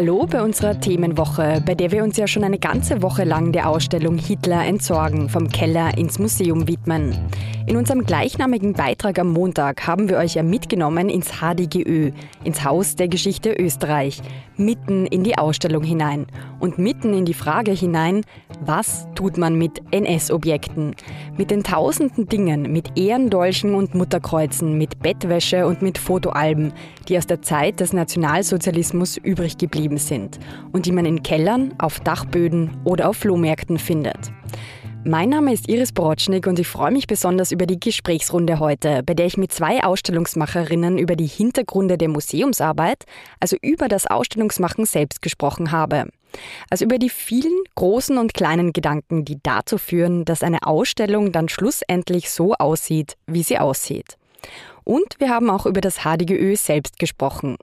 Hallo bei unserer Themenwoche, bei der wir uns ja schon eine ganze Woche lang der Ausstellung Hitler entsorgen, vom Keller ins Museum widmen. In unserem gleichnamigen Beitrag am Montag haben wir euch ja mitgenommen ins HDGÖ, ins Haus der Geschichte Österreich, mitten in die Ausstellung hinein und mitten in die Frage hinein, was tut man mit NS-Objekten? Mit den tausenden Dingen, mit Ehrendolchen und Mutterkreuzen, mit Bettwäsche und mit Fotoalben, die aus der Zeit des Nationalsozialismus übrig geblieben sind und die man in Kellern, auf Dachböden oder auf Flohmärkten findet. Mein Name ist Iris Borotschnik und ich freue mich besonders über die Gesprächsrunde heute, bei der ich mit zwei Ausstellungsmacherinnen über die Hintergründe der Museumsarbeit, also über das Ausstellungsmachen selbst gesprochen habe. Also über die vielen großen und kleinen Gedanken, die dazu führen, dass eine Ausstellung dann schlussendlich so aussieht, wie sie aussieht. Und wir haben auch über das HDGÖ selbst gesprochen.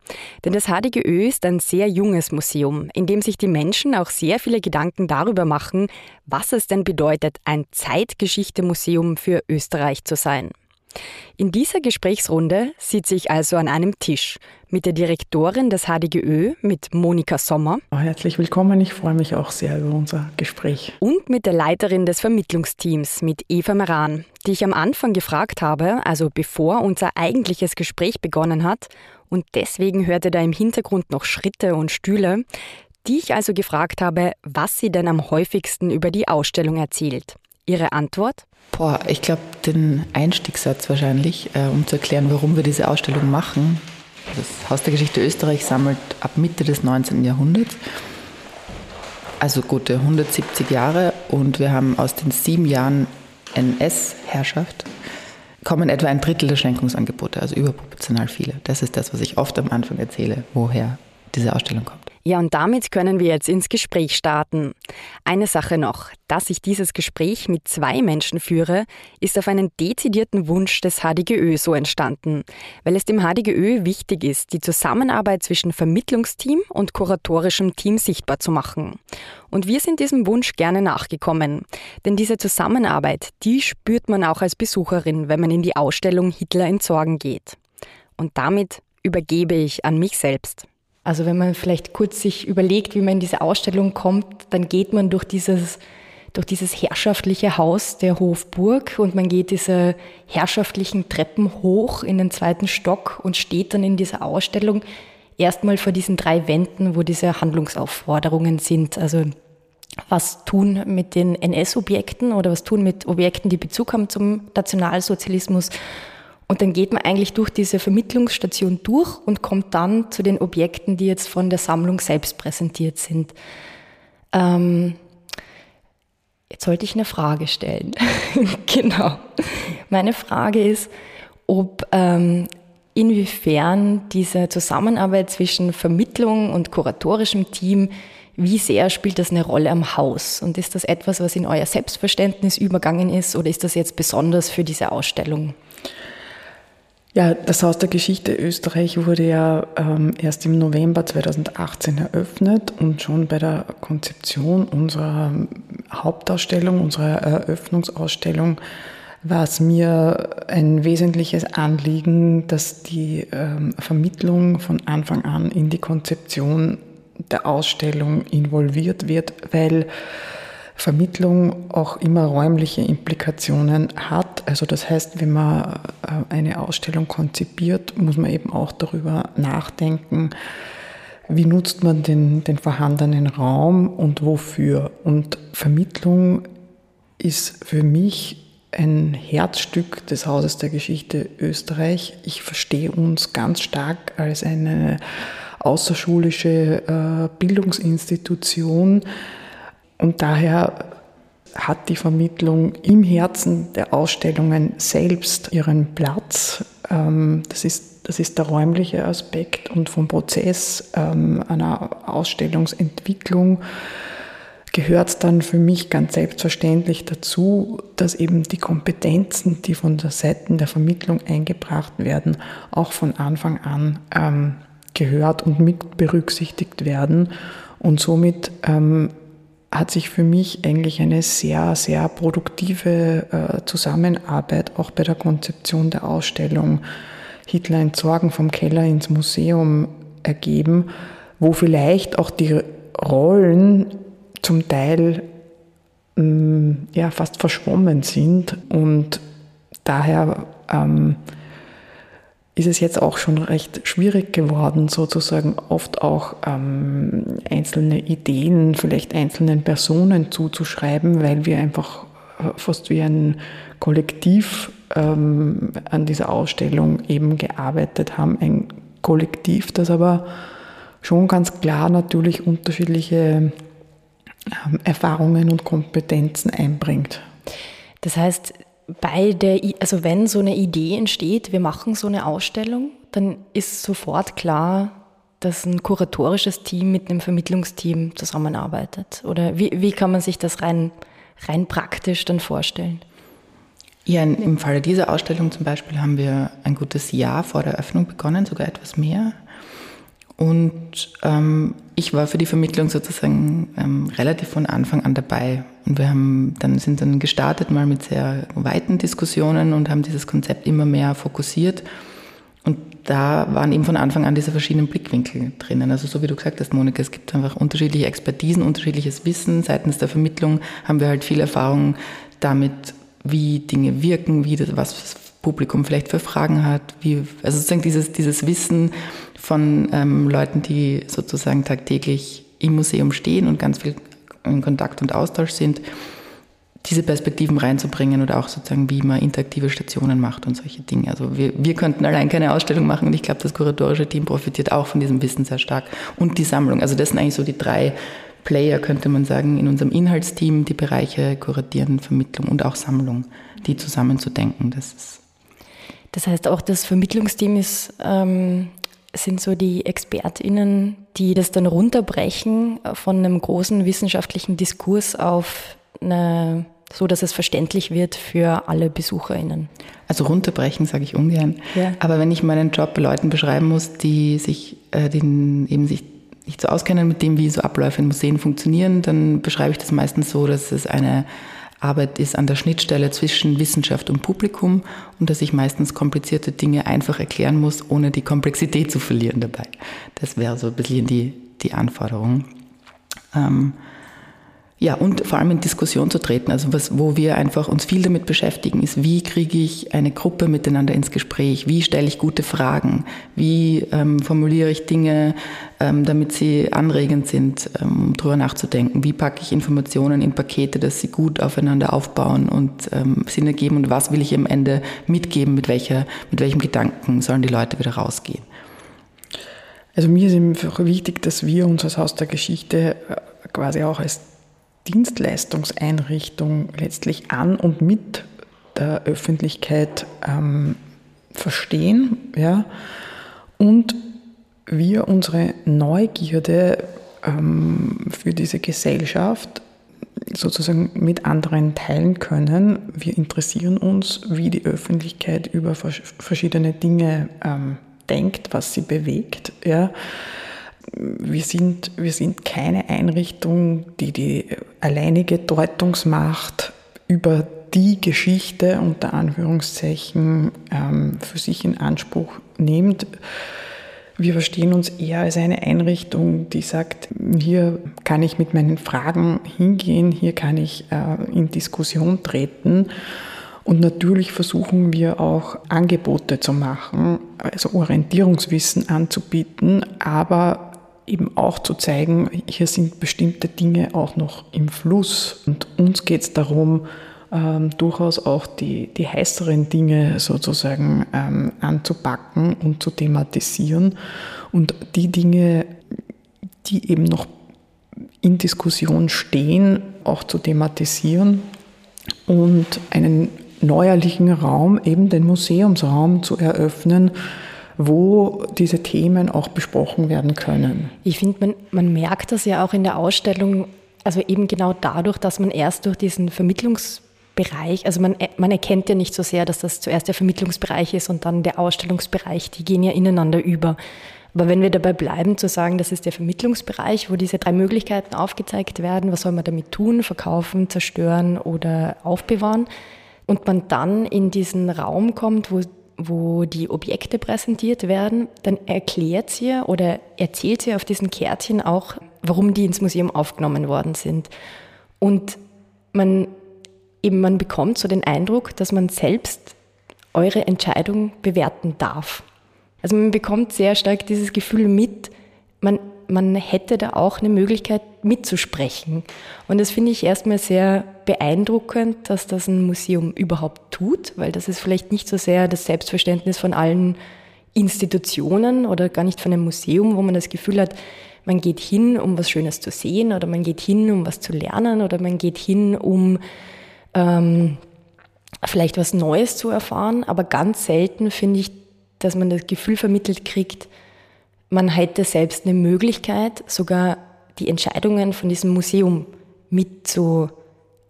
Denn das HDGÖ ist ein sehr junges Museum, in dem sich die Menschen auch sehr viele Gedanken darüber machen, was es denn bedeutet, ein Zeitgeschichte-Museum für Österreich zu sein. In dieser Gesprächsrunde sitze ich also an einem Tisch mit der Direktorin des HDGÖ, mit Monika Sommer. Herzlich willkommen, ich freue mich auch sehr über unser Gespräch. Und mit der Leiterin des Vermittlungsteams, mit Eva Meran, die ich am Anfang gefragt habe, also bevor unser eigentliches Gespräch begonnen hat, und deswegen hörte da im Hintergrund noch Schritte und Stühle, die ich also gefragt habe, was sie denn am häufigsten über die Ausstellung erzählt. Ihre Antwort? Boah, ich glaube, den Einstiegssatz wahrscheinlich, äh, um zu erklären, warum wir diese Ausstellung machen. Das Haus der Geschichte Österreich sammelt ab Mitte des 19. Jahrhunderts, also gute 170 Jahre, und wir haben aus den sieben Jahren NS-Herrschaft kommen etwa ein Drittel der Schenkungsangebote, also überproportional viele. Das ist das, was ich oft am Anfang erzähle, woher diese Ausstellung kommt. Ja, und damit können wir jetzt ins Gespräch starten. Eine Sache noch, dass ich dieses Gespräch mit zwei Menschen führe, ist auf einen dezidierten Wunsch des HDGÖ so entstanden, weil es dem HDGÖ wichtig ist, die Zusammenarbeit zwischen Vermittlungsteam und kuratorischem Team sichtbar zu machen. Und wir sind diesem Wunsch gerne nachgekommen, denn diese Zusammenarbeit, die spürt man auch als Besucherin, wenn man in die Ausstellung Hitler entsorgen geht. Und damit übergebe ich an mich selbst. Also wenn man vielleicht kurz sich überlegt, wie man in diese Ausstellung kommt, dann geht man durch dieses, durch dieses herrschaftliche Haus der Hofburg und man geht diese herrschaftlichen Treppen hoch in den zweiten Stock und steht dann in dieser Ausstellung erstmal vor diesen drei Wänden, wo diese Handlungsaufforderungen sind. Also was tun mit den NS-Objekten oder was tun mit Objekten, die Bezug haben zum Nationalsozialismus und dann geht man eigentlich durch diese Vermittlungsstation durch und kommt dann zu den Objekten, die jetzt von der Sammlung selbst präsentiert sind. Ähm, jetzt sollte ich eine Frage stellen. genau. Meine Frage ist, ob ähm, inwiefern diese Zusammenarbeit zwischen Vermittlung und kuratorischem Team, wie sehr spielt das eine Rolle am Haus? Und ist das etwas, was in euer Selbstverständnis übergangen ist oder ist das jetzt besonders für diese Ausstellung? Ja, das Haus der Geschichte Österreich wurde ja ähm, erst im November 2018 eröffnet und schon bei der Konzeption unserer Hauptausstellung, unserer Eröffnungsausstellung, war es mir ein wesentliches Anliegen, dass die ähm, Vermittlung von Anfang an in die Konzeption der Ausstellung involviert wird, weil Vermittlung auch immer räumliche Implikationen hat. Also das heißt, wenn man äh, eine Ausstellung konzipiert, muss man eben auch darüber nachdenken, wie nutzt man den, den vorhandenen Raum und wofür. Und Vermittlung ist für mich ein Herzstück des Hauses der Geschichte Österreich. Ich verstehe uns ganz stark als eine außerschulische äh, Bildungsinstitution, und daher hat die Vermittlung im Herzen der Ausstellungen selbst ihren Platz. Ähm, das ist, das ist der räumliche Aspekt und vom Prozess ähm, einer Ausstellungsentwicklung gehört dann für mich ganz selbstverständlich dazu, dass eben die Kompetenzen, die von der Seite der Vermittlung eingebracht werden, auch von Anfang an ähm, gehört und mit berücksichtigt werden und somit hat sich für mich eigentlich eine sehr, sehr produktive äh, Zusammenarbeit auch bei der Konzeption der Ausstellung Hitler entsorgen vom Keller ins Museum ergeben, wo vielleicht auch die Rollen zum Teil mm, ja, fast verschwommen sind und daher ähm, ist es jetzt auch schon recht schwierig geworden, sozusagen oft auch ähm, einzelne Ideen, vielleicht einzelnen Personen zuzuschreiben, weil wir einfach äh, fast wie ein Kollektiv ähm, an dieser Ausstellung eben gearbeitet haben. Ein Kollektiv, das aber schon ganz klar natürlich unterschiedliche ähm, Erfahrungen und Kompetenzen einbringt. Das heißt, bei der, also wenn so eine Idee entsteht, wir machen so eine Ausstellung, dann ist sofort klar, dass ein kuratorisches Team mit einem Vermittlungsteam zusammenarbeitet. Oder wie, wie kann man sich das rein, rein praktisch dann vorstellen? Ja, im Falle dieser Ausstellung zum Beispiel haben wir ein gutes Jahr vor der Öffnung begonnen, sogar etwas mehr. Und ähm, ich war für die Vermittlung sozusagen ähm, relativ von Anfang an dabei. Und wir haben dann, sind dann gestartet mal mit sehr weiten Diskussionen und haben dieses Konzept immer mehr fokussiert. Und da waren eben von Anfang an diese verschiedenen Blickwinkel drinnen. Also so wie du gesagt hast, Monika, es gibt einfach unterschiedliche Expertisen, unterschiedliches Wissen. Seitens der Vermittlung haben wir halt viel Erfahrung damit, wie Dinge wirken, wie das, was das Publikum vielleicht für Fragen hat, wie, also sozusagen dieses, dieses Wissen von ähm, Leuten, die sozusagen tagtäglich im Museum stehen und ganz viel in Kontakt und Austausch sind, diese Perspektiven reinzubringen oder auch sozusagen, wie man interaktive Stationen macht und solche Dinge. Also wir, wir könnten allein keine Ausstellung machen und ich glaube, das kuratorische Team profitiert auch von diesem Wissen sehr stark. Und die Sammlung. Also das sind eigentlich so die drei Player, könnte man sagen, in unserem Inhaltsteam, die Bereiche Kuratieren, Vermittlung und auch Sammlung, die zusammenzudenken. Das ist das heißt, auch das Vermittlungsteam ist ähm, sind so die ExpertInnen, die das dann runterbrechen von einem großen wissenschaftlichen Diskurs auf eine, so, dass es verständlich wird für alle BesucherInnen. Also runterbrechen sage ich ungern. Ja. Aber wenn ich meinen Job Leuten beschreiben muss, die sich, äh, den, eben sich nicht so auskennen mit dem, wie so Abläufe in Museen funktionieren, dann beschreibe ich das meistens so, dass es eine Arbeit ist an der Schnittstelle zwischen Wissenschaft und Publikum und dass ich meistens komplizierte Dinge einfach erklären muss, ohne die Komplexität zu verlieren dabei. Das wäre so ein bisschen die, die Anforderung. Ähm, ja, und vor allem in Diskussion zu treten. Also was, wo wir einfach uns viel damit beschäftigen, ist, wie kriege ich eine Gruppe miteinander ins Gespräch? Wie stelle ich gute Fragen? Wie ähm, formuliere ich Dinge, ähm, damit sie anregend sind, ähm, um drüber nachzudenken? Wie packe ich Informationen in Pakete, dass sie gut aufeinander aufbauen und ähm, Sinn ergeben? Und was will ich am Ende mitgeben? Mit welcher, mit welchem Gedanken sollen die Leute wieder rausgehen? Also mir ist einfach wichtig, dass wir uns als Haus der Geschichte äh, quasi auch als Dienstleistungseinrichtung letztlich an und mit der Öffentlichkeit ähm, verstehen ja, und wir unsere Neugierde ähm, für diese Gesellschaft sozusagen mit anderen teilen können. Wir interessieren uns, wie die Öffentlichkeit über verschiedene Dinge ähm, denkt, was sie bewegt. Ja wir sind, wir sind keine Einrichtung, die die alleinige Deutungsmacht über die Geschichte unter Anführungszeichen ähm, für sich in Anspruch nimmt. Wir verstehen uns eher als eine Einrichtung, die sagt, hier kann ich mit meinen Fragen hingehen, hier kann ich äh, in Diskussion treten. Und natürlich versuchen wir auch Angebote zu machen, also Orientierungswissen anzubieten, aber eben auch zu zeigen, hier sind bestimmte Dinge auch noch im Fluss. Und uns geht es darum, ähm, durchaus auch die, die heißeren Dinge sozusagen ähm, anzupacken und zu thematisieren. Und die Dinge, die eben noch in Diskussion stehen, auch zu thematisieren und einen neuerlichen Raum, eben den Museumsraum zu eröffnen, wo diese Themen auch besprochen werden können. Ich finde, man, man merkt das ja auch in der Ausstellung, also eben genau dadurch, dass man erst durch diesen Vermittlungsbereich, also man, man erkennt ja nicht so sehr, dass das zuerst der Vermittlungsbereich ist und dann der Ausstellungsbereich, die gehen ja ineinander über. Aber wenn wir dabei bleiben zu sagen, das ist der Vermittlungsbereich, wo diese drei Möglichkeiten aufgezeigt werden, was soll man damit tun, verkaufen, zerstören oder aufbewahren, und man dann in diesen Raum kommt, wo wo die Objekte präsentiert werden, dann erklärt sie oder erzählt sie auf diesen Kärtchen auch, warum die ins Museum aufgenommen worden sind. Und man eben, man bekommt so den Eindruck, dass man selbst eure Entscheidung bewerten darf. Also man bekommt sehr stark dieses Gefühl mit, man, man hätte da auch eine Möglichkeit mitzusprechen. Und das finde ich erstmal sehr beeindruckend, dass das ein Museum überhaupt tut, weil das ist vielleicht nicht so sehr das Selbstverständnis von allen Institutionen oder gar nicht von einem Museum, wo man das Gefühl hat, man geht hin, um was Schönes zu sehen oder man geht hin, um was zu lernen oder man geht hin, um ähm, vielleicht was Neues zu erfahren. Aber ganz selten finde ich, dass man das Gefühl vermittelt kriegt, man hätte selbst eine Möglichkeit, sogar die Entscheidungen von diesem Museum mit zu,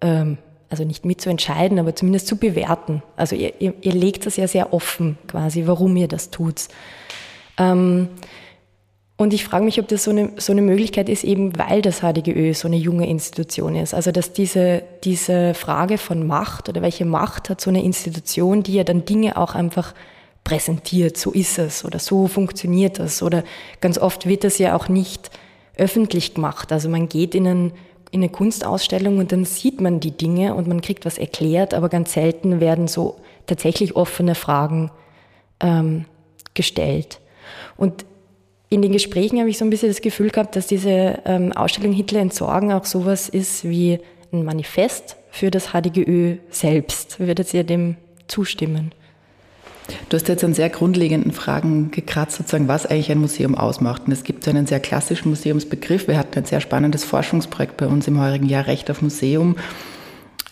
ähm, also nicht mitzuentscheiden, aber zumindest zu bewerten. Also ihr, ihr, ihr legt das ja sehr offen quasi, warum ihr das tut. Ähm, und ich frage mich, ob das so eine, so eine Möglichkeit ist, eben weil das HDGÖ so eine junge Institution ist. Also dass diese, diese Frage von Macht oder welche Macht hat so eine Institution, die ja dann Dinge auch einfach präsentiert, so ist es oder so funktioniert das. Oder ganz oft wird das ja auch nicht öffentlich gemacht. Also man geht in, einen, in eine Kunstausstellung und dann sieht man die Dinge und man kriegt was erklärt, aber ganz selten werden so tatsächlich offene Fragen ähm, gestellt. Und in den Gesprächen habe ich so ein bisschen das Gefühl gehabt, dass diese ähm, Ausstellung Hitler entsorgen auch sowas ist wie ein Manifest für das HDGÖ selbst. Würdet ihr dem zustimmen? Du hast jetzt an sehr grundlegenden Fragen gekratzt, sozusagen, was eigentlich ein Museum ausmacht. Und es gibt einen sehr klassischen Museumsbegriff. Wir hatten ein sehr spannendes Forschungsprojekt bei uns im heurigen Jahr, Recht auf Museum,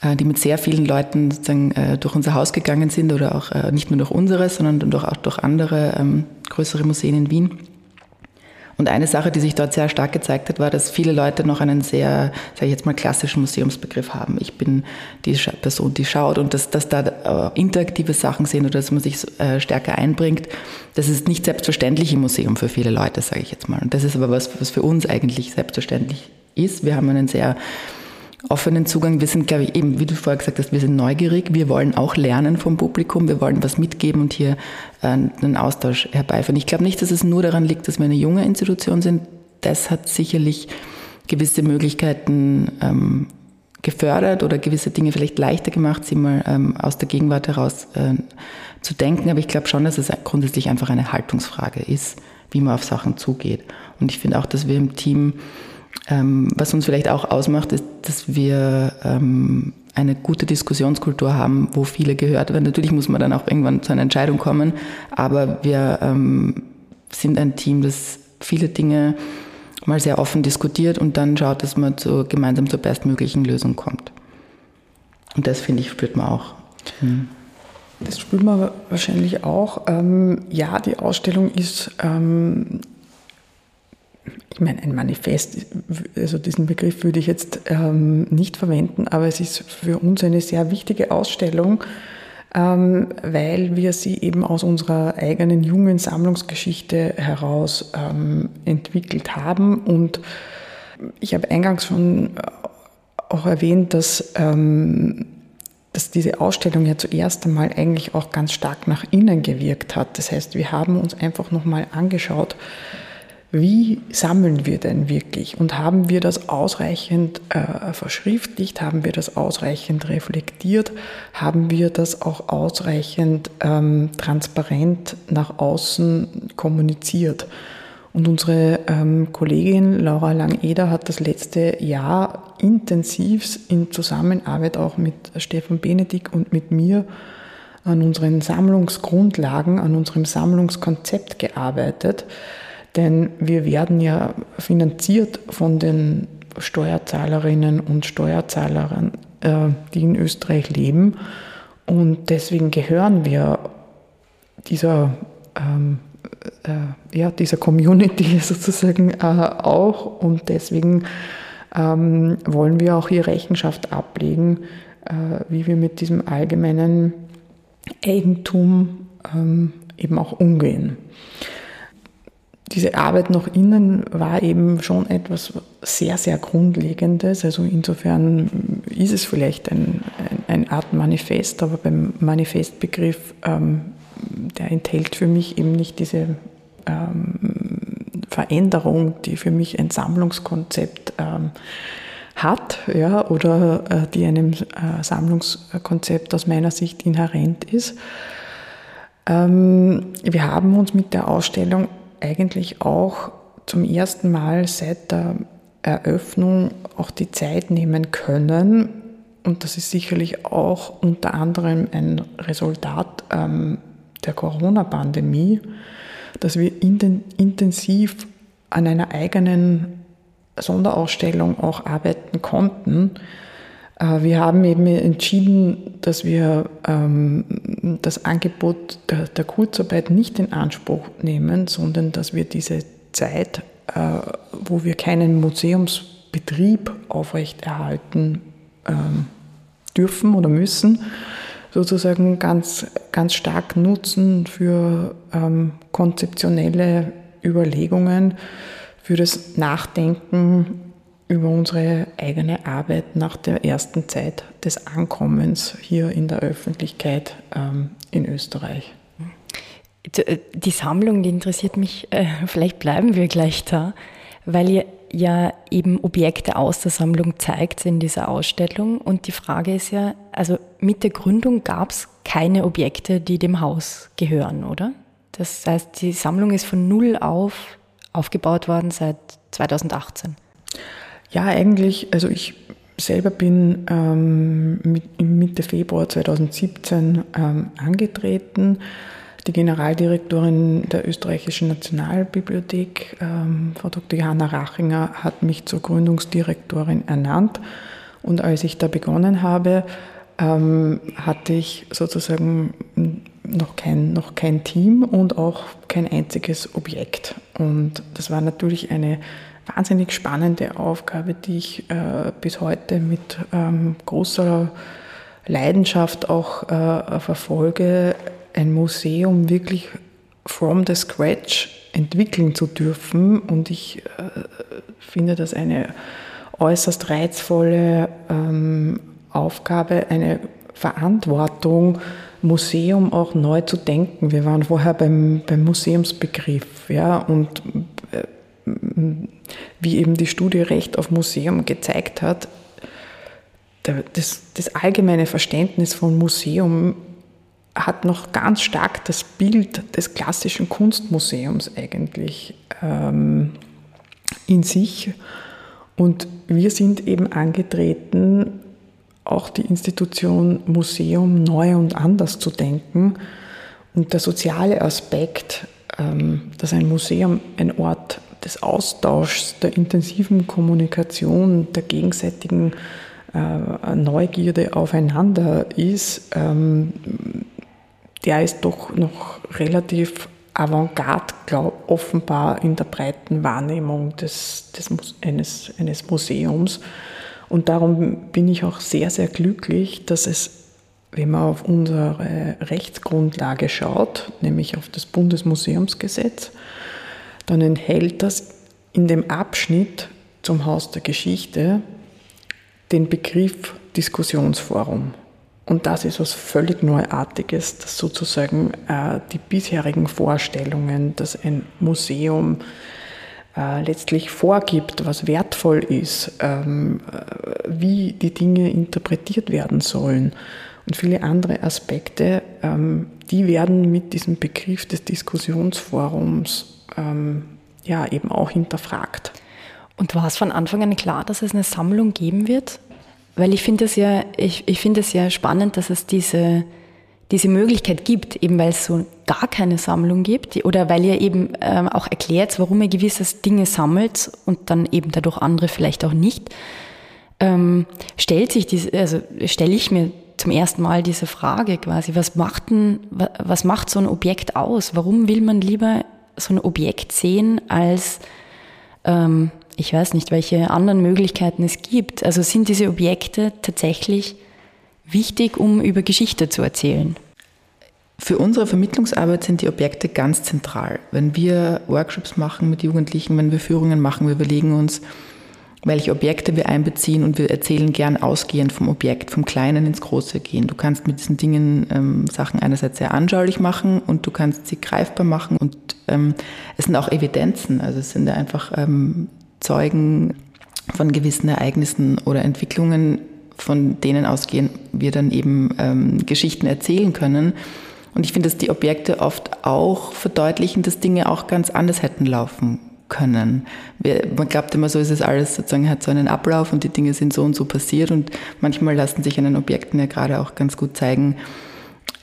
äh, die mit sehr vielen Leuten sozusagen äh, durch unser Haus gegangen sind oder auch äh, nicht nur durch unseres, sondern auch durch andere ähm, größere Museen in Wien. Und eine Sache, die sich dort sehr stark gezeigt hat, war, dass viele Leute noch einen sehr, sage ich jetzt mal, klassischen Museumsbegriff haben. Ich bin die Person, die schaut und dass, dass da äh, interaktive Sachen sind oder dass man sich äh, stärker einbringt. Das ist nicht selbstverständlich im Museum für viele Leute, sage ich jetzt mal. Und das ist aber was, was für uns eigentlich selbstverständlich ist. Wir haben einen sehr offenen Zugang. Wir sind, glaube ich, eben, wie du vorher gesagt hast, wir sind neugierig. Wir wollen auch lernen vom Publikum. Wir wollen was mitgeben und hier äh, einen Austausch herbeiführen. Ich glaube nicht, dass es nur daran liegt, dass wir eine junge Institution sind. Das hat sicherlich gewisse Möglichkeiten ähm, gefördert oder gewisse Dinge vielleicht leichter gemacht, sie mal ähm, aus der Gegenwart heraus äh, zu denken. Aber ich glaube schon, dass es grundsätzlich einfach eine Haltungsfrage ist, wie man auf Sachen zugeht. Und ich finde auch, dass wir im Team ähm, was uns vielleicht auch ausmacht, ist, dass wir ähm, eine gute Diskussionskultur haben, wo viele gehört werden. Natürlich muss man dann auch irgendwann zu einer Entscheidung kommen, aber wir ähm, sind ein Team, das viele Dinge mal sehr offen diskutiert und dann schaut, dass man zu, gemeinsam zur bestmöglichen Lösung kommt. Und das, finde ich, spürt man auch. Hm. Das spürt man wahrscheinlich auch. Ähm, ja, die Ausstellung ist ähm, ich meine, ein Manifest, also diesen Begriff würde ich jetzt ähm, nicht verwenden, aber es ist für uns eine sehr wichtige Ausstellung, ähm, weil wir sie eben aus unserer eigenen jungen Sammlungsgeschichte heraus ähm, entwickelt haben. Und ich habe eingangs schon auch erwähnt, dass, ähm, dass diese Ausstellung ja zuerst einmal eigentlich auch ganz stark nach innen gewirkt hat. Das heißt, wir haben uns einfach nochmal angeschaut, wie sammeln wir denn wirklich? Und haben wir das ausreichend äh, verschriftlicht, haben wir das ausreichend reflektiert, haben wir das auch ausreichend ähm, transparent nach außen kommuniziert. Und unsere ähm, Kollegin Laura Langeder hat das letzte Jahr intensiv in Zusammenarbeit auch mit Stefan Benedikt und mit mir an unseren Sammlungsgrundlagen, an unserem Sammlungskonzept gearbeitet denn wir werden ja finanziert von den Steuerzahlerinnen und Steuerzahlern, äh, die in Österreich leben. Und deswegen gehören wir dieser, ähm, äh, ja, dieser Community sozusagen äh, auch. Und deswegen ähm, wollen wir auch hier Rechenschaft ablegen, äh, wie wir mit diesem allgemeinen Eigentum ähm, eben auch umgehen diese Arbeit nach innen war eben schon etwas sehr, sehr Grundlegendes. Also insofern ist es vielleicht ein, ein, eine Art Manifest, aber beim Manifestbegriff, ähm, er enthält für mich eben nicht diese ähm, Veränderung, die für mich ein Sammlungskonzept ähm, hat, ja, oder äh, die einem äh, Sammlungskonzept aus meiner Sicht inhärent ist. Ähm, wir haben uns mit der Ausstellung eigentlich auch zum ersten Mal seit der Eröffnung auch die Zeit nehmen können. Und das ist sicherlich auch unter anderem ein Resultat ähm, der Corona-Pandemie, dass wir intensiv an einer eigenen Sonderausstellung auch arbeiten konnten. Äh, wir haben eben entschieden, dass wir ähm, das Angebot der, Kurzarbeit nicht in Anspruch nehmen, sondern dass wir diese Zeit, äh, wo wir keinen Museumsbetrieb aufrechterhalten ähm, dürfen oder müssen, sozusagen ganz, ganz stark nutzen für ähm, konzeptionelle Überlegungen, für das Nachdenken über unsere eigene Arbeit nach der ersten Zeit des Ankommens hier in der Öffentlichkeit ähm, in Österreich. Äh, die Sammlung, die interessiert mich, äh, vielleicht bleiben wir gleich da, weil ihr ja eben Objekte aus der Sammlung zeigt in dieser Ausstellung. Und die Frage ist ja, also mit der Gründung gab es keine Objekte, die dem Haus gehören, oder? Das heißt, die Sammlung ist von null auf aufgebaut worden seit 2018. Ja, eigentlich, also ich selber bin ähm, mit, Mitte Februar 2017 ähm, angetreten. Die Generaldirektorin der Österreichischen Nationalbibliothek, ähm, Frau Dr. Johanna Rachinger, hat mich zur Gründungsdirektorin ernannt. Und als ich da begonnen habe, ähm, hatte ich sozusagen noch kein, noch kein Team und auch kein einziges Objekt. Und das war natürlich eine wahnsinnig spannende Aufgabe, die ich äh, bis heute mit ähm, großer Leidenschaft auch äh, verfolge, ein Museum wirklich from the scratch entwickeln zu dürfen. Und ich äh, finde das eine äußerst reizvolle ähm, Aufgabe, eine Verantwortung, Museum auch neu zu denken. Wir waren vorher beim, beim Museumsbegriff, ja, und äh, wie eben die Studie Recht auf Museum gezeigt hat, das, das allgemeine Verständnis von Museum hat noch ganz stark das Bild des klassischen Kunstmuseums eigentlich ähm, in sich. Und wir sind eben angetreten, auch die Institution Museum neu und anders zu denken. Und der soziale Aspekt, ähm, dass ein Museum ein Ort des Austauschs, der intensiven Kommunikation, der gegenseitigen äh, Neugierde aufeinander ist, ähm, der ist doch noch relativ avantgarde, glaube offenbar in der breiten Wahrnehmung des, des, eines, eines Museums. Und darum bin ich auch sehr, sehr glücklich, dass es, wenn man auf unsere Rechtsgrundlage schaut, nämlich auf das Bundesmuseumsgesetz, dann enthält das in dem Abschnitt zum Haus der Geschichte den Begriff Diskussionsforum. Und das ist was völlig Neuartiges, dass sozusagen äh, die bisherigen Vorstellungen, dass ein Museum äh, letztlich vorgibt, was wertvoll ist, ähm, äh, wie die Dinge interpretiert werden sollen und viele andere Aspekte, ähm, die werden mit diesem Begriff des Diskussionsforums ähm, ja eben auch hinterfragt. Und war es von Anfang an klar, dass es eine Sammlung geben wird? Weil ich finde es ja, ich, ich finde es ja spannend, dass es diese, diese Möglichkeit gibt, eben weil es so gar keine Sammlung gibt oder weil ihr eben ähm, auch erklärt, warum ihr gewisses Dinge sammelt und dann eben dadurch andere vielleicht auch nicht, ähm, stellt sich diese, also stelle ich mir zum ersten Mal diese Frage quasi, was macht denn, was macht so ein Objekt aus? Warum will man lieber so ein Objekt sehen als ähm, ich weiß nicht, welche anderen Möglichkeiten es gibt. Also sind diese Objekte tatsächlich wichtig, um über Geschichte zu erzählen? Für unsere Vermittlungsarbeit sind die Objekte ganz zentral. Wenn wir Workshops machen mit Jugendlichen, wenn wir Führungen machen, wir überlegen uns, welche Objekte wir einbeziehen und wir erzählen gern ausgehend vom Objekt, vom Kleinen ins Große gehen. Du kannst mit diesen Dingen ähm, Sachen einerseits sehr anschaulich machen und du kannst sie greifbar machen und ähm, es sind auch Evidenzen, also es sind ja einfach ähm, Zeugen von gewissen Ereignissen oder Entwicklungen, von denen ausgehen wir dann eben ähm, Geschichten erzählen können. Und ich finde, dass die Objekte oft auch verdeutlichen, dass Dinge auch ganz anders hätten laufen können. Man glaubt immer so, ist es alles sozusagen, hat so einen Ablauf und die Dinge sind so und so passiert und manchmal lassen sich an den Objekten ja gerade auch ganz gut zeigen,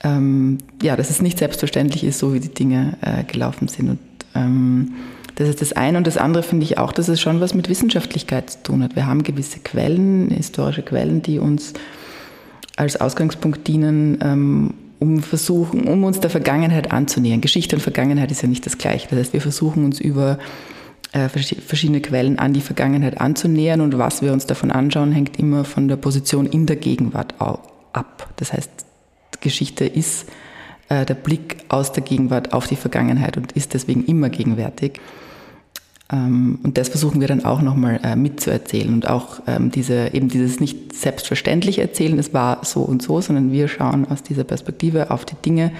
ähm, ja, dass es nicht selbstverständlich ist, so wie die Dinge äh, gelaufen sind. Und ähm, das ist das eine. Und das andere finde ich auch, dass es schon was mit Wissenschaftlichkeit zu tun hat. Wir haben gewisse Quellen, historische Quellen, die uns als Ausgangspunkt dienen, ähm, um versuchen, um uns der Vergangenheit anzunähern. Geschichte und Vergangenheit ist ja nicht das Gleiche. Das heißt, wir versuchen uns über äh, verschiedene Quellen an die Vergangenheit anzunähern und was wir uns davon anschauen, hängt immer von der Position in der Gegenwart ab. Das heißt, Geschichte ist äh, der Blick aus der Gegenwart auf die Vergangenheit und ist deswegen immer gegenwärtig. Ähm, und das versuchen wir dann auch nochmal äh, mitzuerzählen und auch ähm, diese, eben dieses nicht selbstverständlich erzählen, es war so und so, sondern wir schauen aus dieser Perspektive auf die Dinge.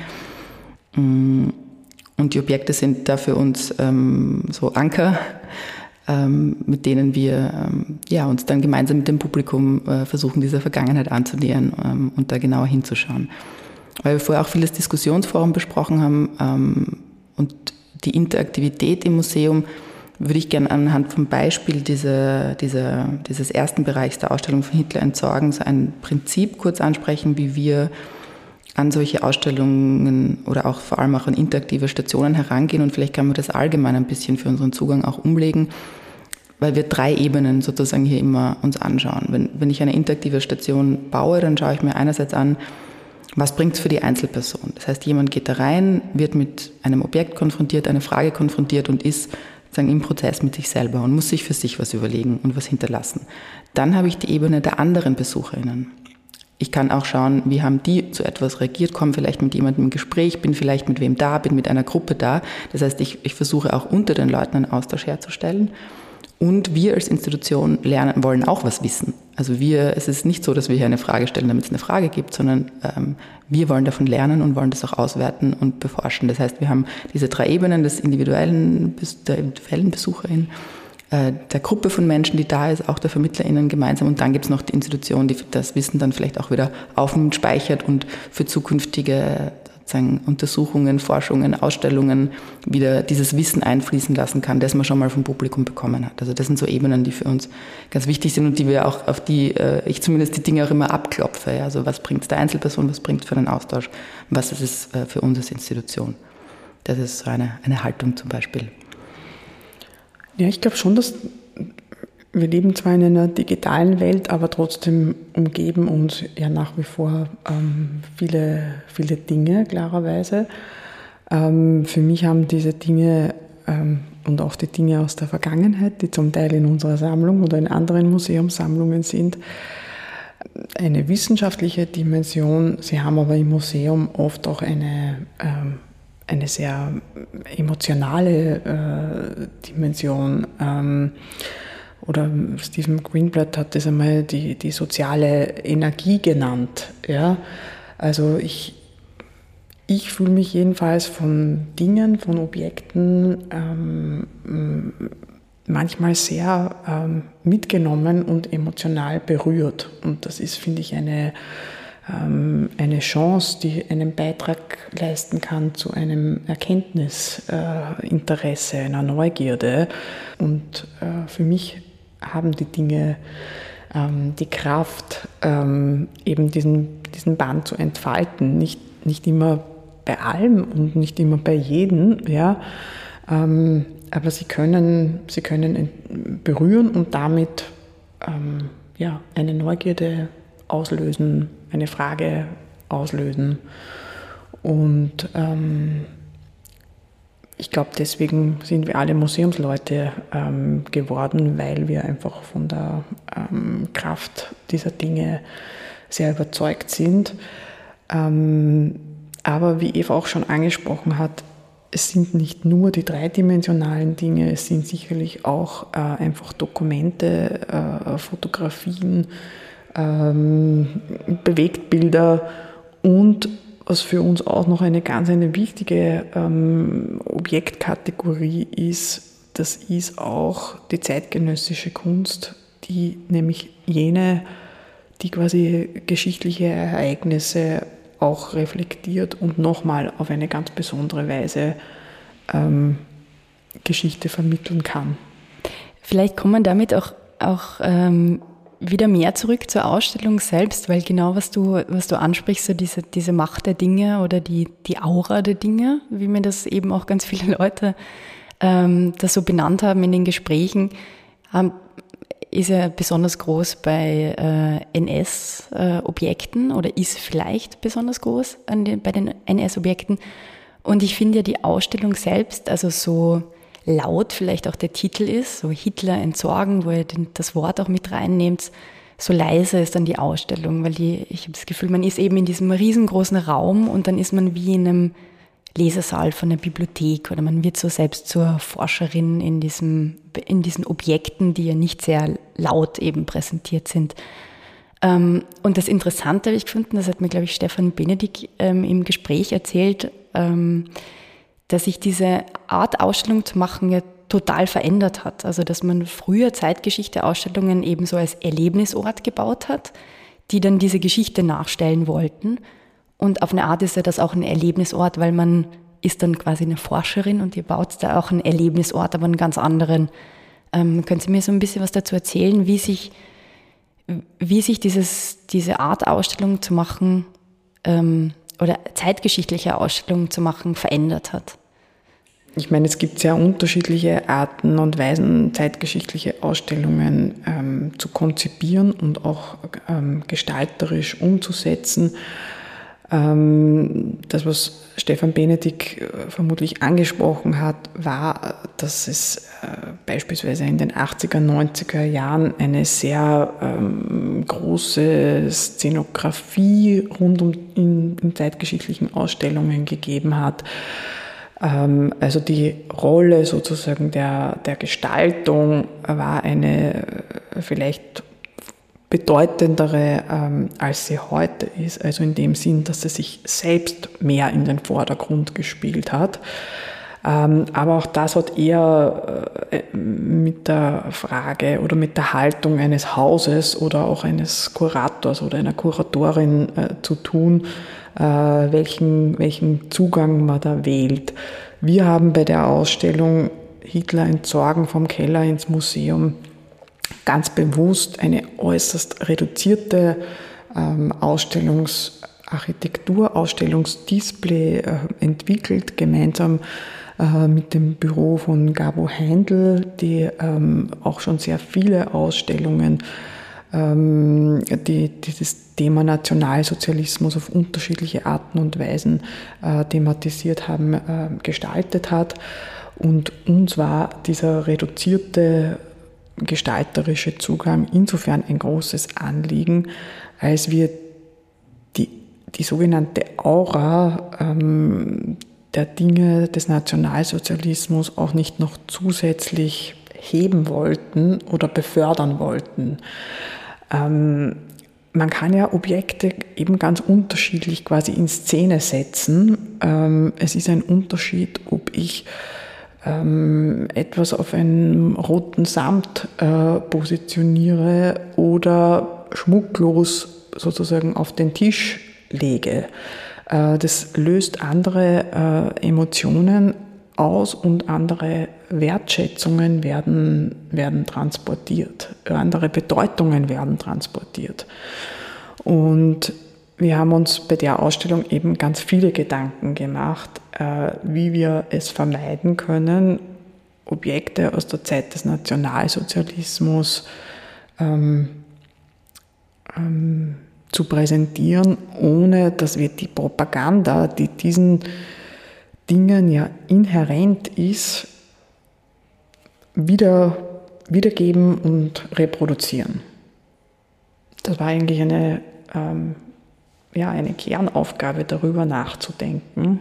Mm, und die Objekte sind da für uns ähm, so Anker, mit denen wir ja, uns dann gemeinsam mit dem Publikum äh, versuchen, dieser Vergangenheit anzunähern und da genauer hinzuschauen. Weil wir vorher auch vieles Diskussionsforum besprochen haben und die Interaktivität im Museum würde ich gerne anhand vom Beispiel dieser, dieser, dieses ersten Bereichs der Ausstellung von Hitler entsorgen, so ein Prinzip kurz ansprechen, wie wir an solche Ausstellungen oder auch vor allem auch an interaktive Stationen herangehen und vielleicht kann man das allgemein ein bisschen für unseren Zugang auch umlegen, weil wir drei Ebenen sozusagen hier immer uns anschauen. Wenn, wenn ich eine interaktive Station baue, dann schaue ich mir einerseits an, was bringt es für die Einzelperson? Das heißt, jemand geht da rein, wird mit einem Objekt konfrontiert, eine Frage konfrontiert und ist sagen, im Prozess mit sich selber und muss sich für sich was überlegen und was hinterlassen. Dann habe ich die Ebene der anderen BesucherInnen. Ich kann auch schauen, wie haben die zu etwas reagiert, komme vielleicht mit jemandem im Gespräch, bin vielleicht mit wem da, bin mit einer Gruppe da. Das heißt, ich, ich versuche auch unter den Leuten einen Austausch herzustellen. Und wir als Institution lernen, wollen auch was wissen. Also wir, es ist nicht so, dass wir hier eine Frage stellen, damit es eine Frage gibt, sondern ähm, wir wollen davon lernen und wollen das auch auswerten und beforschen. Das heißt, wir haben diese drei Ebenen des individuellen, der individuellen Besucherin, äh, der Gruppe von Menschen, die da ist, auch der VermittlerInnen gemeinsam. Und dann gibt es noch die Institution, die das Wissen dann vielleicht auch wieder aufnimmt, speichert und für zukünftige sozusagen Untersuchungen, Forschungen, Ausstellungen wieder dieses Wissen einfließen lassen kann, das man schon mal vom Publikum bekommen hat. Also das sind so Ebenen, die für uns ganz wichtig sind und die wir auch, auf die äh, ich zumindest die Dinge auch immer abklopfe. Ja? Also was bringt es der Einzelperson, was bringt es für einen Austausch, was ist es äh, für uns als Institution. Das ist so eine, eine Haltung zum Beispiel. Ja, ich glaube schon, dass wir leben zwar in einer digitalen Welt, aber trotzdem umgeben uns ja nach wie vor ähm, viele, viele Dinge, klarerweise. Ähm, für mich haben diese Dinge ähm, und auch die Dinge aus der Vergangenheit, die zum Teil in unserer Sammlung oder in anderen Museumssammlungen sind, eine wissenschaftliche Dimension. Sie haben aber im Museum oft auch eine, ähm, eine sehr emotionale äh, Dimension. Ähm, oder Stephen Greenblatt hat das einmal die, die soziale Energie genannt. Ja? Also ich, ich fühle mich jedenfalls von Dingen, von Objekten ähm, manchmal sehr ähm, mitgenommen und emotional berührt. Und das ist, finde ich, eine, ähm, eine Chance, die einen Beitrag leisten kann zu einem Erkenntnisinteresse, äh, einer Neugierde. Und äh, für mich haben die Dinge ähm, die Kraft, ähm, eben diesen, diesen Band zu entfalten. Nicht, nicht immer bei allem und nicht immer bei jedem, ja. Ähm, aber sie können, sie können berühren und damit ähm, ja, eine Neugierde auslösen, eine Frage auslösen. Und ähm, ich glaube, deswegen sind wir alle Museumsleute ähm, geworden, weil wir einfach von der ähm, Kraft dieser Dinge sehr überzeugt sind. Ähm, aber wie Eva auch schon angesprochen hat, es sind nicht nur die dreidimensionalen Dinge, es sind sicherlich auch äh, einfach Dokumente, äh, Fotografien, ähm, Bewegtbilder und was für uns auch noch eine ganz eine wichtige ähm, Objektkategorie ist, das ist auch die zeitgenössische Kunst, die nämlich jene, die quasi geschichtliche Ereignisse auch reflektiert und nochmal auf eine ganz besondere Weise ähm, Geschichte vermitteln kann. Vielleicht kommen damit auch, auch ähm, wieder mehr zurück zur Ausstellung selbst, weil genau was du, was du ansprichst, so diese, diese Macht der Dinge oder die, die Aura der Dinge, wie mir das eben auch ganz viele Leute ähm, das so benannt haben in den Gesprächen, ähm, ist ja besonders groß bei äh, NS-Objekten äh, oder ist vielleicht besonders groß den, bei den NS-Objekten. Und ich finde ja die Ausstellung selbst, also so laut vielleicht auch der Titel ist, so Hitler entsorgen, wo ihr das Wort auch mit reinnehmt, so leise ist dann die Ausstellung, weil die, ich habe das Gefühl, man ist eben in diesem riesengroßen Raum und dann ist man wie in einem Lesesaal von der Bibliothek oder man wird so selbst zur Forscherin in, diesem, in diesen Objekten, die ja nicht sehr laut eben präsentiert sind. Ähm, und das Interessante habe ich gefunden, das hat mir, glaube ich, Stefan Benedikt ähm, im Gespräch erzählt, dass sich diese Art Ausstellung zu machen ja total verändert hat. Also dass man früher Zeitgeschichte-Ausstellungen eben so als Erlebnisort gebaut hat, die dann diese Geschichte nachstellen wollten. Und auf eine Art ist ja das auch ein Erlebnisort, weil man ist dann quasi eine Forscherin und ihr baut da auch einen Erlebnisort, aber einen ganz anderen. Ähm, können Sie mir so ein bisschen was dazu erzählen, wie sich, wie sich dieses, diese Art Ausstellung zu machen ähm, oder zeitgeschichtliche Ausstellungen zu machen verändert hat? Ich meine, es gibt sehr unterschiedliche Arten und Weisen, zeitgeschichtliche Ausstellungen ähm, zu konzipieren und auch ähm, gestalterisch umzusetzen. Ähm, das, was Stefan Benedikt äh, vermutlich angesprochen hat, war, dass es äh, beispielsweise in den 80er, 90er Jahren eine sehr ähm, große Szenografie rund um in, in zeitgeschichtlichen Ausstellungen gegeben hat. Ähm, also die Rolle sozusagen der, der Gestaltung war eine äh, vielleicht bedeutendere, ähm, als sie heute ist. Also in dem Sinn, dass sie sich selbst mehr in den Vordergrund gespielt hat. Ähm, aber auch das hat eher äh, mit der Frage oder mit der Haltung eines Hauses oder auch eines Kurators oder einer Kuratorin äh, zu tun, äh, welchen, welchen Zugang man da wählt. Wir haben bei der Ausstellung Hitler entsorgen vom Keller ins Museum ganz bewusst eine äußerst reduzierte ähm, Ausstellungsarchitektur, Ausstellungsdisplay entwickelt, gemeinsam äh, mit dem Büro von Gabo Heindl, die ähm, auch schon sehr viele Ausstellungen, ähm, die dieses Thema Nationalsozialismus auf unterschiedliche Arten und Weisen äh, thematisiert haben, äh, gestaltet hat. Und uns war dieser reduzierte gestalterische Zugang insofern ein großes Anliegen, als wir die, die sogenannte Aura ähm, der Dinge des Nationalsozialismus auch nicht noch zusätzlich heben wollten oder befördern wollten. Ähm, man kann ja Objekte eben ganz unterschiedlich quasi in Szene setzen. Ähm, es ist ein Unterschied, ob ich ähm, etwas auf einem roten Samt äh, positioniere oder schmucklos sozusagen auf den Tisch lege. Äh, das löst andere äh, Emotionen aus und andere Wertschätzungen werden, werden transportiert, andere Bedeutungen werden transportiert. Und wir haben uns bei der Ausstellung eben ganz viele Gedanken gemacht, äh, wie wir es vermeiden können, Objekte aus der Zeit des Nationalsozialismus ähm, ähm, zu präsentieren, ohne dass wir die Propaganda, die diesen Dingen ja inhärent ist, wieder, wiedergeben und reproduzieren. Das war eigentlich eine ähm, ja, eine Kernaufgabe, darüber nachzudenken,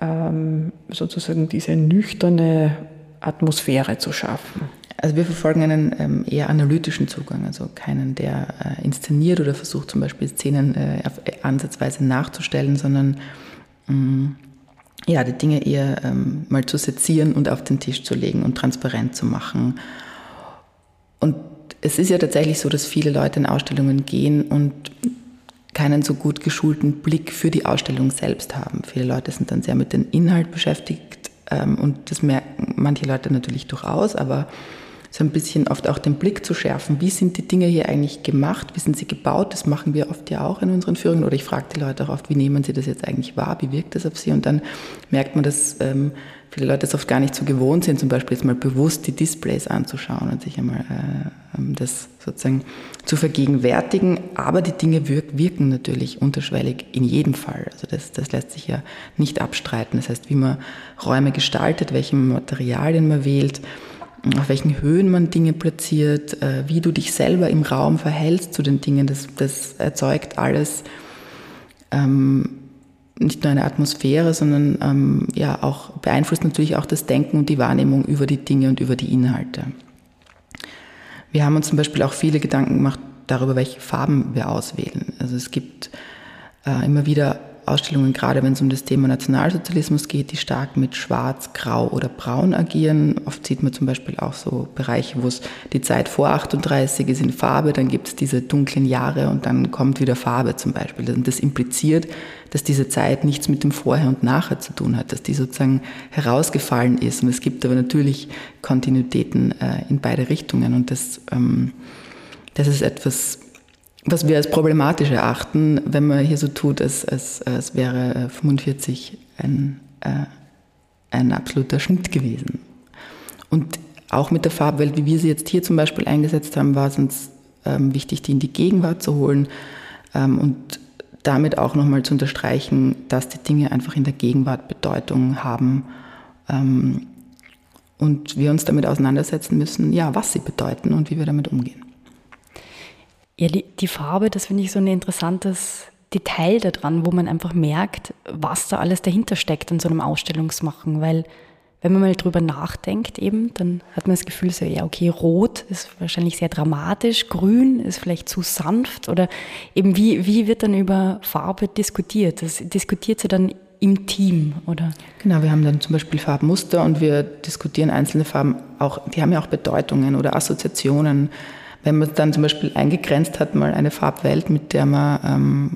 ähm, sozusagen diese nüchterne Atmosphäre zu schaffen. Also wir verfolgen einen ähm, eher analytischen Zugang, also keinen, der äh, inszeniert oder versucht zum Beispiel Szenen äh, ansatzweise nachzustellen, sondern mh, mm, ja, die Dinge eher ähm, mal zu sezieren und auf den Tisch zu legen und transparent zu machen. Und es ist ja tatsächlich so, dass viele Leute in Ausstellungen gehen und keinen so gut geschulten Blick für die Ausstellung selbst haben. Viele Leute sind dann sehr mit dem Inhalt beschäftigt ähm, und das merken manche Leute natürlich durchaus, aber so ein bisschen oft auch den Blick zu schärfen. Wie sind die Dinge hier eigentlich gemacht? Wie sind sie gebaut? Das machen wir oft ja auch in unseren Führungen. Oder ich frage die Leute auch oft, wie nehmen sie das jetzt eigentlich wahr? Wie wirkt das auf sie? Und dann merkt man, dass ähm, viele Leute es oft gar nicht so gewohnt sind, zum Beispiel jetzt mal bewusst die Displays anzuschauen und sich einmal äh, ähm, das sozusagen zu vergegenwärtigen. Aber die Dinge wirk wirken natürlich unterschwellig in jedem Fall. Also das, das lässt sich ja nicht abstreiten. Das heißt, wie man Räume gestaltet, welche Materialien man wählt, auf welchen Höhen man Dinge platziert, äh, wie du dich selber im Raum verhältst zu den Dingen, das, das erzeugt alles ähm, nicht nur eine Atmosphäre, sondern ähm, ja auch beeinflusst natürlich auch das Denken und die Wahrnehmung über die Dinge und über die Inhalte. Wir haben uns zum Beispiel auch viele Gedanken gemacht darüber, welche Farben wir auswählen. Also es gibt äh, immer wieder Ausstellungen, gerade wenn es um das Thema Nationalsozialismus geht, die stark mit Schwarz, Grau oder Braun agieren. Oft sieht man zum Beispiel auch so Bereiche, wo es die Zeit vor 38 ist in Farbe, dann gibt es diese dunklen Jahre und dann kommt wieder Farbe zum Beispiel. Und das impliziert, dass diese Zeit nichts mit dem Vorher und Nachher zu tun hat, dass die sozusagen herausgefallen ist. Und es gibt aber natürlich Kontinuitäten äh, in beide Richtungen und das, ähm, das ist etwas, was wir als problematisch erachten, wenn man hier so tut, als, als, als wäre 45 ein, äh, ein absoluter Schnitt gewesen. Und auch mit der Farbwelt, wie wir sie jetzt hier zum Beispiel eingesetzt haben, war es uns ähm, wichtig, die in die Gegenwart zu holen ähm, und damit auch nochmal zu unterstreichen, dass die Dinge einfach in der Gegenwart Bedeutung haben ähm, und wir uns damit auseinandersetzen müssen, ja, was sie bedeuten und wie wir damit umgehen. Ja, die, die Farbe, das finde ich so ein interessantes Detail daran, wo man einfach merkt, was da alles dahinter steckt in so einem Ausstellungsmachen, weil wenn man mal drüber nachdenkt eben, dann hat man das Gefühl so, ja, okay, rot ist wahrscheinlich sehr dramatisch, grün ist vielleicht zu sanft oder eben wie, wie wird dann über Farbe diskutiert? Das diskutiert sie dann im Team, oder? Genau, wir haben dann zum Beispiel Farbmuster und wir diskutieren einzelne Farben auch, die haben ja auch Bedeutungen oder Assoziationen wenn man dann zum Beispiel eingegrenzt hat, mal eine Farbwelt, mit der man ähm,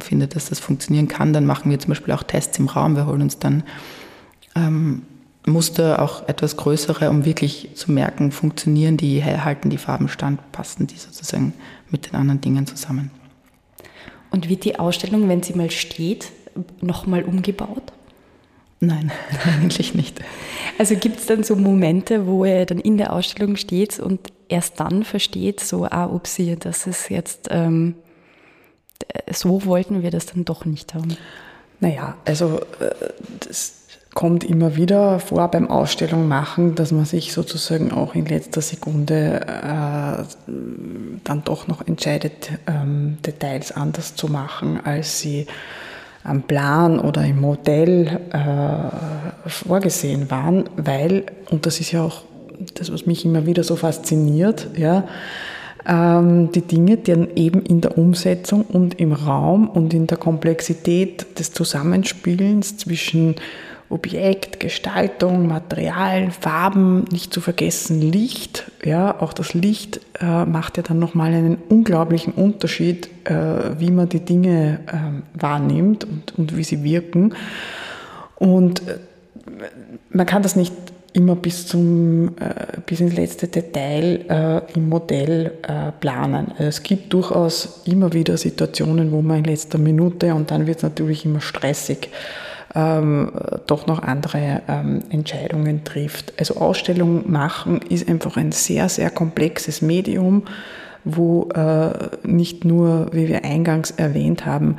findet, dass das funktionieren kann, dann machen wir zum Beispiel auch Tests im Raum. Wir holen uns dann ähm, Muster, auch etwas größere, um wirklich zu merken, funktionieren die, halten die Farben stand, passen die sozusagen mit den anderen Dingen zusammen. Und wird die Ausstellung, wenn sie mal steht, nochmal umgebaut? Nein, eigentlich nicht. Also gibt es dann so Momente, wo er dann in der Ausstellung steht und erst dann versteht, so, ah, upsie, das ist jetzt, ähm, so wollten wir das dann doch nicht haben. Naja, also äh, das kommt immer wieder vor beim Ausstellung machen, dass man sich sozusagen auch in letzter Sekunde äh, dann doch noch entscheidet, ähm, Details anders zu machen, als sie am Plan oder im Modell äh, vorgesehen waren, weil, und das ist ja auch das, was mich immer wieder so fasziniert, ja, ähm, die Dinge, die dann eben in der Umsetzung und im Raum und in der Komplexität des Zusammenspielens zwischen Objekt, Gestaltung, Material, Farben, nicht zu vergessen Licht. Ja, auch das Licht äh, macht ja dann nochmal einen unglaublichen Unterschied, äh, wie man die Dinge äh, wahrnimmt und, und wie sie wirken. Und äh, man kann das nicht immer bis, zum, äh, bis ins letzte Detail äh, im Modell planen. Es gibt durchaus immer wieder Situationen, wo man in letzter Minute und dann wird es natürlich immer stressig, ähm, doch noch andere ähm, Entscheidungen trifft. Also Ausstellung machen ist einfach ein sehr, sehr komplexes Medium, wo äh, nicht nur, wie wir eingangs erwähnt haben,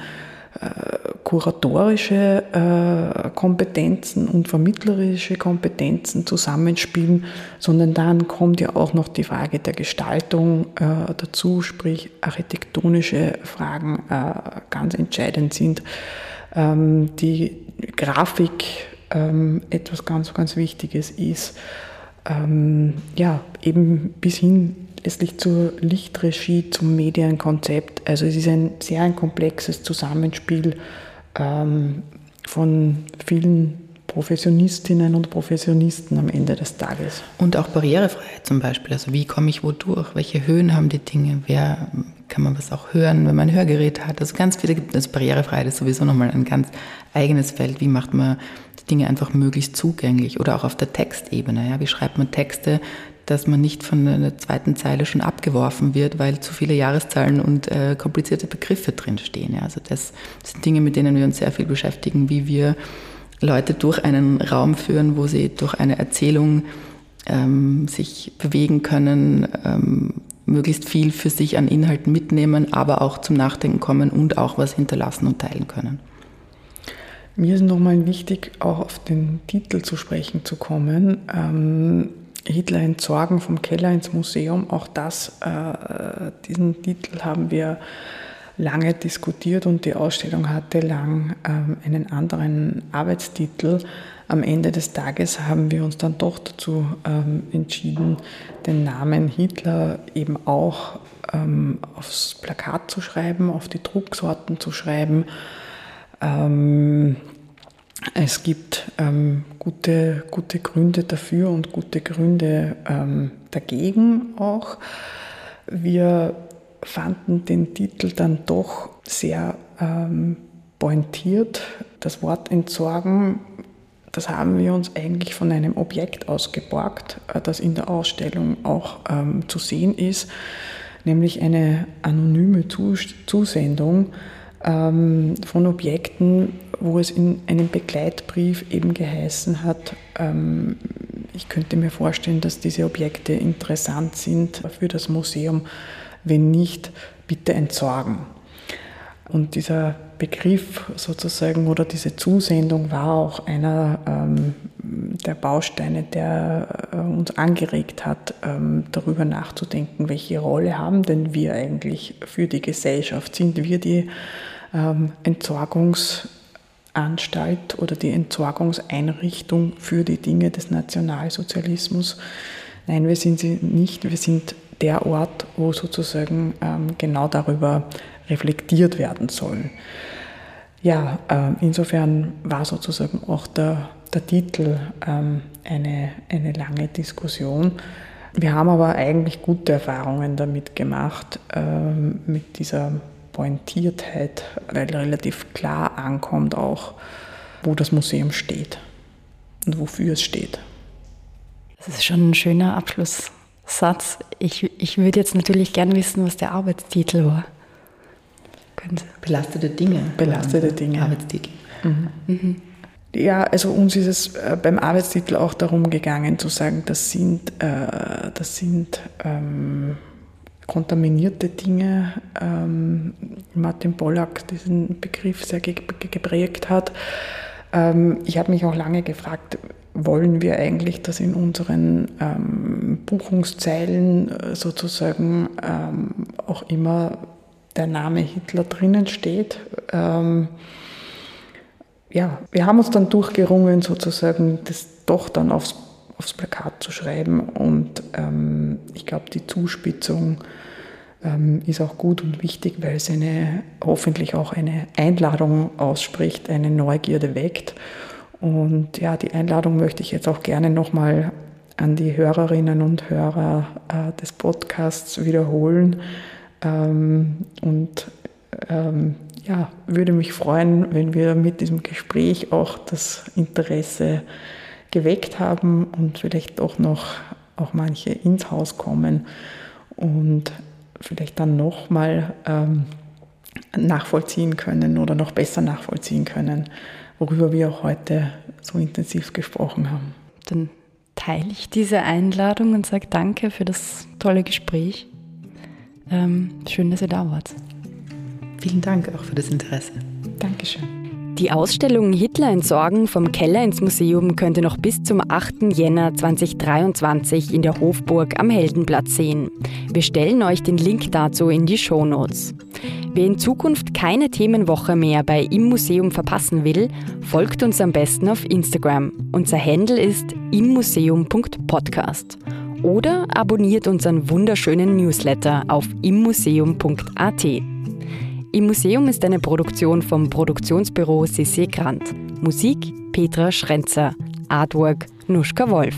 kuratorische äh, Kompetenzen und vermittlerische Kompetenzen zusammenspielen, sondern dann kommt ja auch noch die Frage der Gestaltung äh, dazu, sprich architektonische Fragen äh, ganz entscheidend sind, ähm, die Grafik ähm, etwas ganz, ganz Wichtiges ist. Ähm, ja, eben bis hin letztlich zur Lichtregie, zum Medienkonzept. Also es ist ein sehr ein komplexes Zusammenspiel ähm, von vielen Professionistinnen und Professionisten am Ende des Tages. Und auch Barrierefreiheit zum Beispiel. Also wie komme ich wo durch? Welche Höhen haben die Dinge? Wer kann man was auch hören, wenn man ein Hörgerät hat? Also ganz viele gibt es. Also Barrierefreiheit ist sowieso nochmal ein ganz eigenes Feld. Wie macht man die Dinge einfach möglichst zugänglich? Oder auch auf der Textebene. Ja? Wie schreibt man Texte, dass man nicht von der zweiten Zeile schon abgeworfen wird, weil zu viele Jahreszahlen und äh, komplizierte Begriffe drinstehen. Ja? Also das sind Dinge, mit denen wir uns sehr viel beschäftigen, wie wir Leute durch einen Raum führen, wo sie durch eine Erzählung ähm, sich bewegen können, ähm, möglichst viel für sich an Inhalten mitnehmen, aber auch zum Nachdenken kommen und auch was hinterlassen und teilen können. Mir ist nochmal wichtig, auch auf den Titel zu sprechen zu kommen. Ähm, Hitler entsorgen vom Keller ins Museum, auch das, äh, diesen Titel haben wir lange diskutiert und die Ausstellung hatte lang ähm, einen anderen Arbeitstitel. Am Ende des Tages haben wir uns dann doch dazu ähm, entschieden, den Namen Hitler eben auch ähm, aufs Plakat zu schreiben, auf die Drucksorten zu schreiben. Ähm, es gibt ähm, gute, gute Gründe dafür und gute Gründe ähm, dagegen auch. Wir fanden den Titel dann doch sehr ähm, pointiert. Das Wort entsorgen, das haben wir uns eigentlich von einem Objekt ausgeborgt, äh, das in der Ausstellung auch ähm, zu sehen ist, nämlich eine anonyme Zus Zusendung ähm, von Objekten, wo es in einem Begleitbrief eben geheißen hat, ähm, ich könnte mir vorstellen, dass diese Objekte interessant sind für das Museum wenn nicht, bitte entsorgen. Und dieser Begriff sozusagen oder diese Zusendung war auch einer ähm, der Bausteine, der äh, uns angeregt hat, ähm, darüber nachzudenken, welche Rolle haben denn wir eigentlich für die Gesellschaft? Sind wir die ähm, Entsorgungsanstalt oder die Entsorgungseinrichtung für die Dinge des Nationalsozialismus? Nein, wir sind sie nicht. Wir sind der Ort, wo sozusagen ähm, genau darüber reflektiert werden soll. Ja, äh, insofern war sozusagen auch der, der Titel ähm, eine, eine lange Diskussion. Wir haben aber eigentlich gute Erfahrungen damit gemacht, ähm, mit dieser Pointiertheit, weil relativ klar ankommt auch, wo das Museum steht und wofür es steht. Das ist schon ein schöner Abschluss Satz. Ich, ich würde jetzt natürlich gern wissen, was der Arbeitstitel war. Belastete Dinge. Belastete Dinge. Arbeitstitel. Mhm. Mhm. Ja, also uns ist es äh, beim Arbeitstitel auch darum gegangen zu sagen, das sind, äh, das sind ähm, kontaminierte Dinge. Ähm, Martin Pollack diesen Begriff sehr geprägt hat. Ähm, ich habe mich auch lange gefragt, wollen wir eigentlich, dass in unseren ähm, Buchungszeilen äh, sozusagen ähm, auch immer der Name Hitler drinnen steht. Ähm, ja, wir haben uns dann durchgerungen, sozusagen das doch dann aufs, aufs Plakat zu schreiben und ähm, ich glaube, die Zuspitzung ähm, ist auch gut und wichtig, weil es eine, hoffentlich auch eine Einladung ausspricht, eine Neugierde weckt und ja, die Einladung möchte ich jetzt auch gerne nochmal an die Hörerinnen und Hörer äh, des Podcasts wiederholen. Ähm, und ähm, ja, würde mich freuen, wenn wir mit diesem Gespräch auch das Interesse geweckt haben und vielleicht auch noch auch manche ins Haus kommen und vielleicht dann nochmal ähm, nachvollziehen können oder noch besser nachvollziehen können, worüber wir auch heute so intensiv gesprochen haben. Dann teile ich diese Einladung und sage danke für das tolle Gespräch. Ähm, schön, dass ihr da wart. Vielen Dank auch für das Interesse. Dankeschön. Die Ausstellung Hitler entsorgen vom Keller ins Museum könnt ihr noch bis zum 8. Jänner 2023 in der Hofburg am Heldenplatz sehen. Wir stellen euch den Link dazu in die Shownotes. Wer in Zukunft keine Themenwoche mehr bei Im Museum verpassen will, folgt uns am besten auf Instagram. Unser Handle ist immuseum.podcast. Oder abonniert unseren wunderschönen Newsletter auf immuseum.at. Im Museum ist eine Produktion vom Produktionsbüro CC Grant. Musik Petra Schrenzer. Artwork Nuschka Wolf.